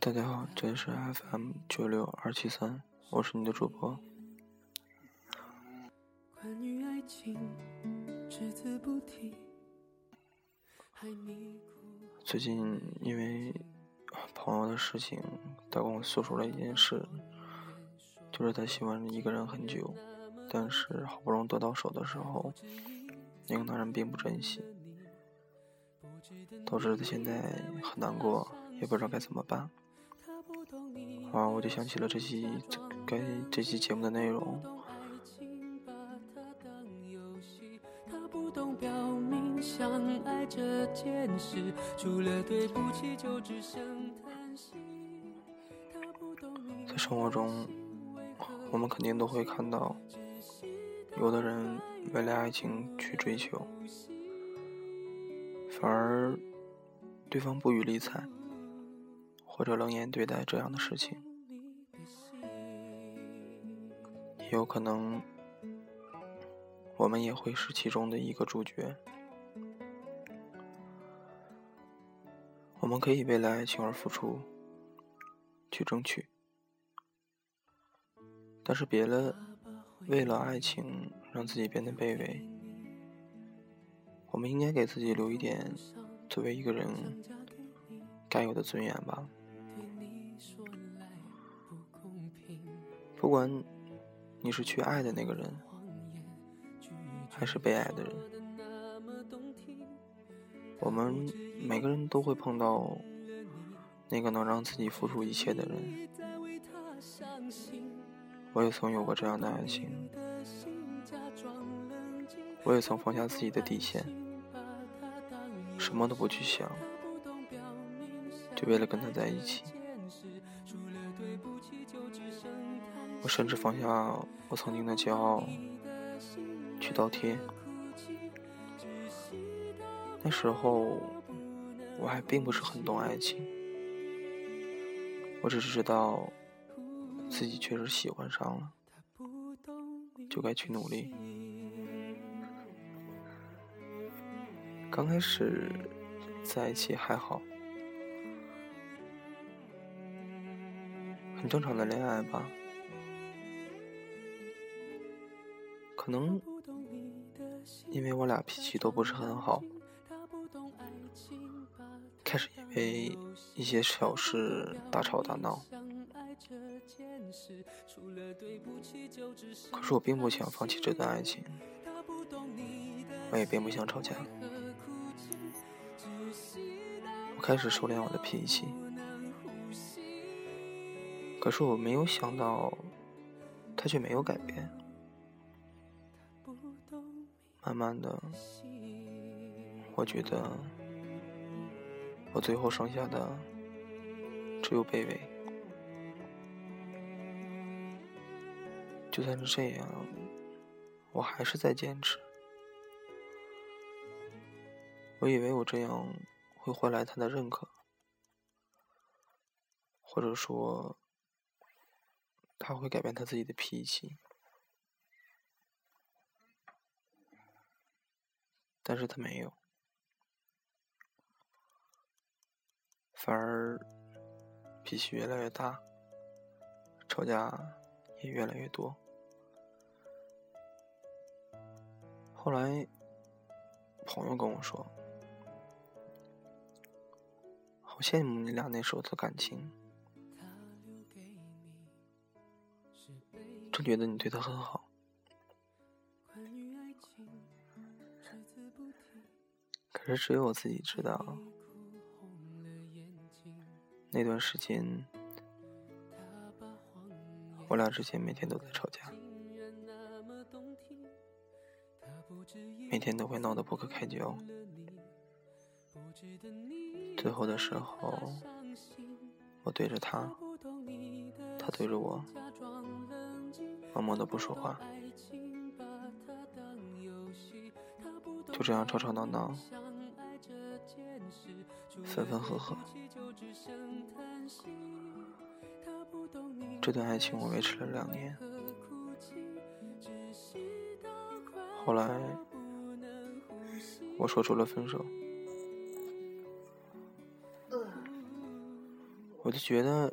大家好，这里是 FM 九六二七三，我是你的主播。最近因为朋友的事情，他跟我诉说了一件事，就是他喜欢一个人很久，但是好不容易得到手的时候，那个男人并不珍惜，导致他现在很难过，也不知道该怎么办。啊，我就想起了这期该这期节目的内容。在生活中，我们肯定都会看到，有的人为了爱情去追求，反而对方不予理睬。或者冷眼对待这样的事情，也有可能，我们也会是其中的一个主角。我们可以为了爱情而付出，去争取，但是别了，为了爱情让自己变得卑微，我们应该给自己留一点作为一个人该有的尊严吧。不管你是去爱的那个人，还是被爱的人，我们每个人都会碰到那个能让自己付出一切的人。我也曾有过这样的爱情，我也曾放下自己的底线，什么都不去想，就为了跟他在一起。我甚至放下我曾经的骄傲，去倒贴。那时候我还并不是很懂爱情，我只是知道自己确实喜欢上了，就该去努力。刚开始在一起还好，很正常的恋爱吧。可能因为我俩脾气都不是很好，开始因为一些小事大吵大闹。可是我并不想放弃这段爱情，我也并不想吵架。我开始收敛我的脾气，可是我没有想到，他却没有改变。慢慢的，我觉得我最后剩下的只有卑微。就算是这样，我还是在坚持。我以为我这样会换来他的认可，或者说他会改变他自己的脾气。但是他没有，反而脾气越来越大，吵架也越来越多。后来朋友跟我说：“好羡慕你俩那时候的感情，真觉得你对他很好。”可是只有我自己知道，那段时间，我俩之间每天都在吵架，每天都会闹得不可开交。最后的时候，我对着他，他对着我，默默的不说话。就这样吵吵闹闹，分分合合，这段爱情我维持了两年，后来我说出了分手，我就觉得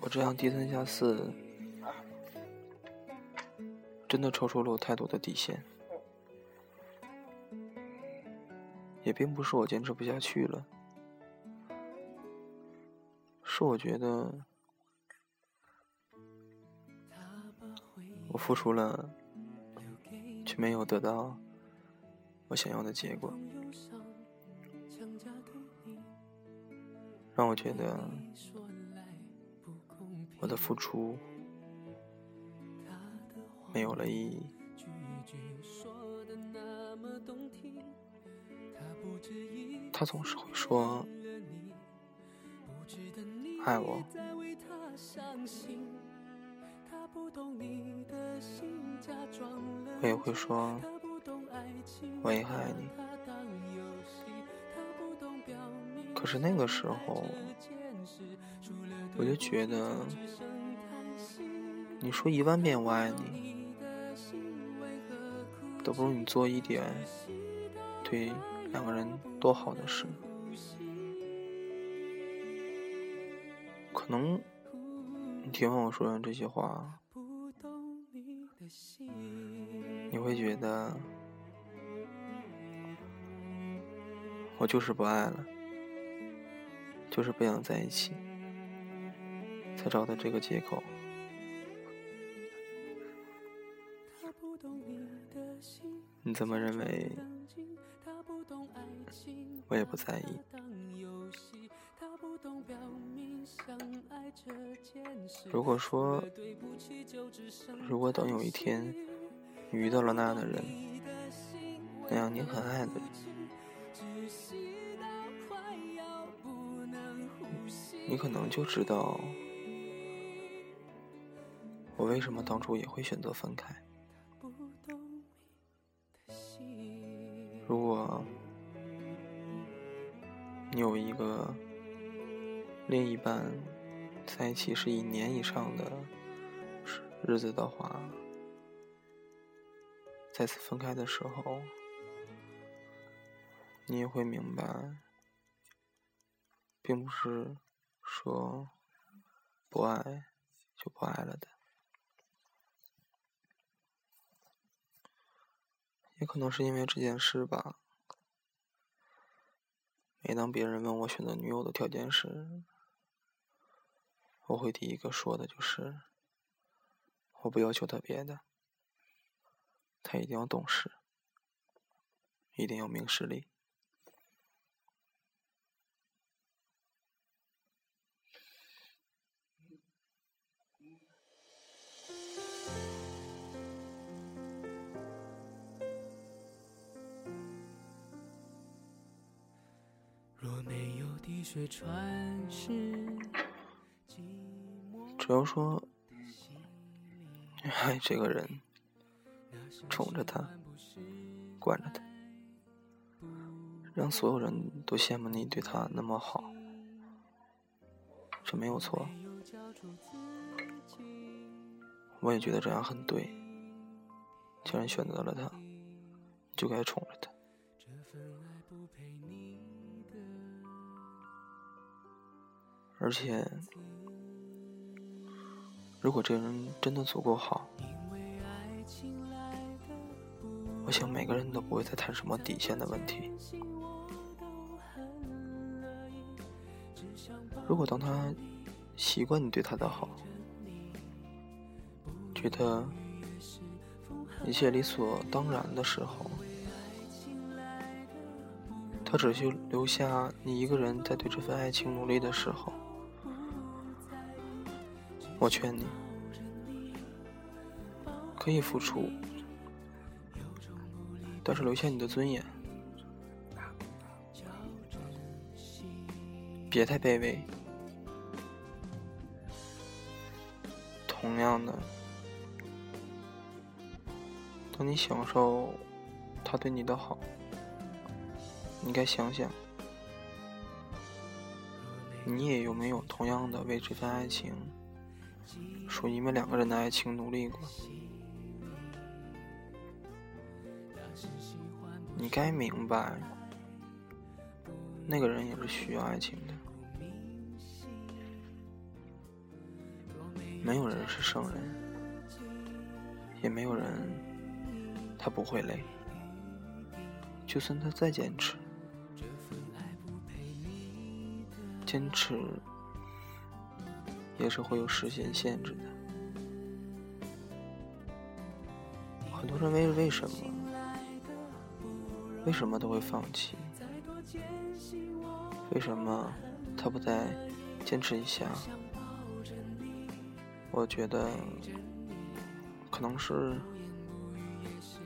我这样低三下四，真的超出了我太多的底线，也并不是我坚持不下去了，是我觉得。我付出了，却没有得到我想要的结果，让我觉得我的付出没有了意义。他总是会说爱我。我也会说，我也爱你。可是那个时候，我就觉得，你说一万遍我爱你，都不如你做一点对两个人多好的事。可能你听完我说完这些话。你会觉得我就是不爱了，就是不想在一起，才找的这个借口。你怎么认为？我也不在意。如果说，如果等有一天你遇到了那样的人，那样你很爱的人，你可能就知道我为什么当初也会选择分开。你有一个另一半。在一起是一年以上的日子的话，再次分开的时候，你也会明白，并不是说不爱就不爱了的。也可能是因为这件事吧。每当别人问我选择女友的条件时，我会第一个说的就是，我不要求她别的，她一定要懂事，一定要明事理。只要说你爱 这个人，宠着他，惯着他，让所有人都羡慕你对他那么好，这没有错。我也觉得这样很对。既然选择了他，就该宠着他。而且。如果这个人真的足够好，我想每个人都不会再谈什么底线的问题。如果当他习惯你对他的好，觉得一切理所当然的时候，他只需留下你一个人在对这份爱情努力的时候。我劝你，可以付出，但是留下你的尊严，别太卑微。同样的，当你享受他对你的好，你该想想，你也有没有同样的为这份爱情，属于你们两个人的爱情努力过？你该明白，那个人也是需要爱情的。没有人是圣人，也没有人他不会累。就算他再坚持，坚持也是会有时间限制的。很多人为为什么？为什么都会放弃？为什么他不再坚持一下？我觉得，可能是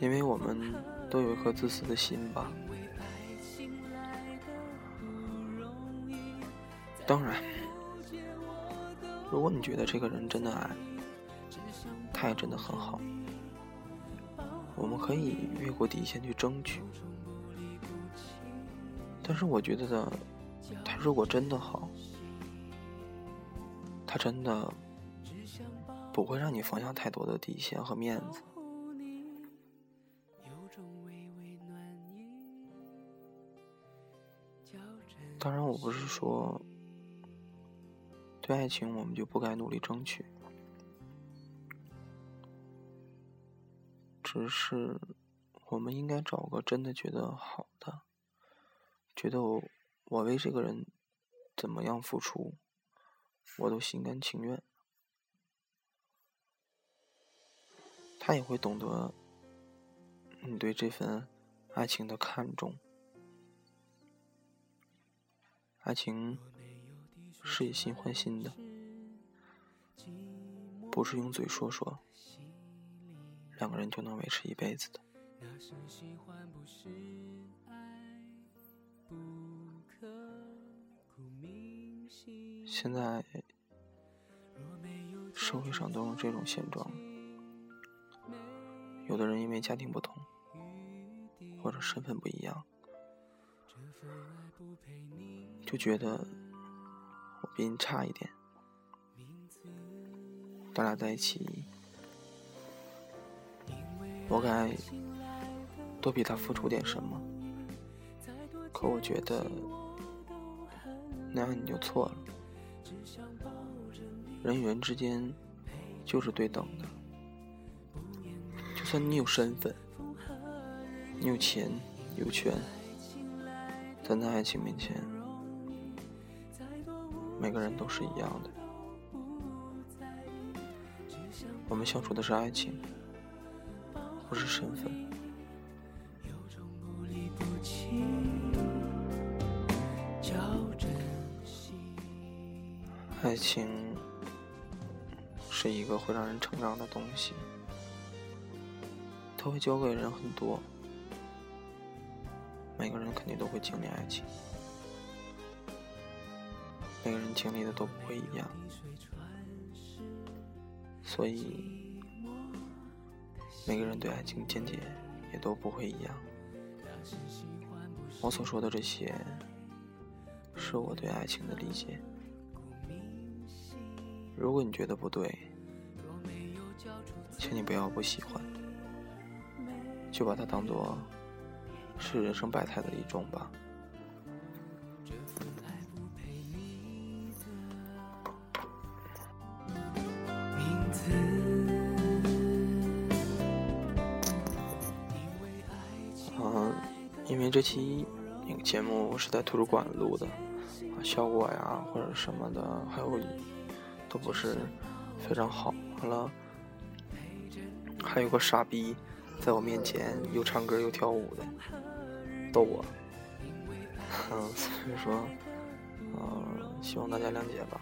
因为我们都有一颗自私的心吧。当然，如果你觉得这个人真的爱，他也真的很好，我们可以越过底线去争取。但是我觉得的，他如果真的好，他真的不会让你放下太多的底线和面子。当然，我不是说爱情我们就不该努力争取，只是我们应该找个真的觉得好的。觉得我我为这个人怎么样付出，我都心甘情愿。他也会懂得你对这份爱情的看重。爱情是以心换心的，不是用嘴说说，两个人就能维持一辈子的。现在社会上都是这种现状，有的人因为家庭不同，或者身份不一样，就觉得比你差一点，咱俩在一起，我该多比他付出点什么。可我觉得那样你就错了。人与人之间就是对等的，就算你有身份、你有钱、有权，在那爱情面前，每个人都是一样的。我们相处的是爱情，不是身份。爱情是一个会让人成长的东西，它会教给人很多。每个人肯定都会经历爱情，每个人经历的都不会一样，所以每个人对爱情见解也都不会一样。我所说的这些，是我对爱情的理解。如果你觉得不对，请你不要不喜欢，就把它当做是人生百态的一种吧。因为这期那个节目是在图书馆录的，效果呀或者什么的，还有。都不是非常好。完了，还有个傻逼在我面前又唱歌又跳舞的，逗我。嗯，所以说，嗯，希望大家谅解吧。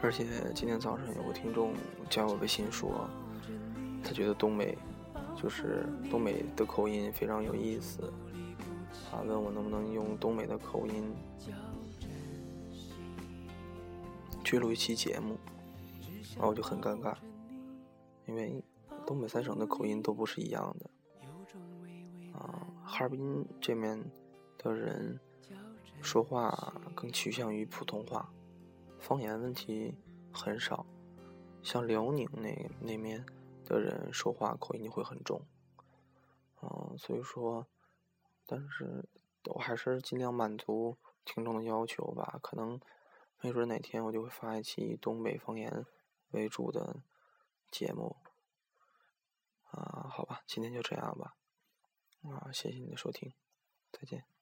而且今天早上有个听众加我微信说，他觉得东北就是东北的口音非常有意思，啊，问我能不能用东北的口音。去录一期节目，然后我就很尴尬，因为东北三省的口音都不是一样的。啊，哈尔滨这面的人说话更趋向于普通话，方言问题很少。像辽宁那那面的人说话口音会很重，嗯，所以说，但是我还是尽量满足听众的要求吧。可能没准哪天我就会发一期以东北方言为主的节目。啊，好吧，今天就这样吧。啊，谢谢你的收听，再见。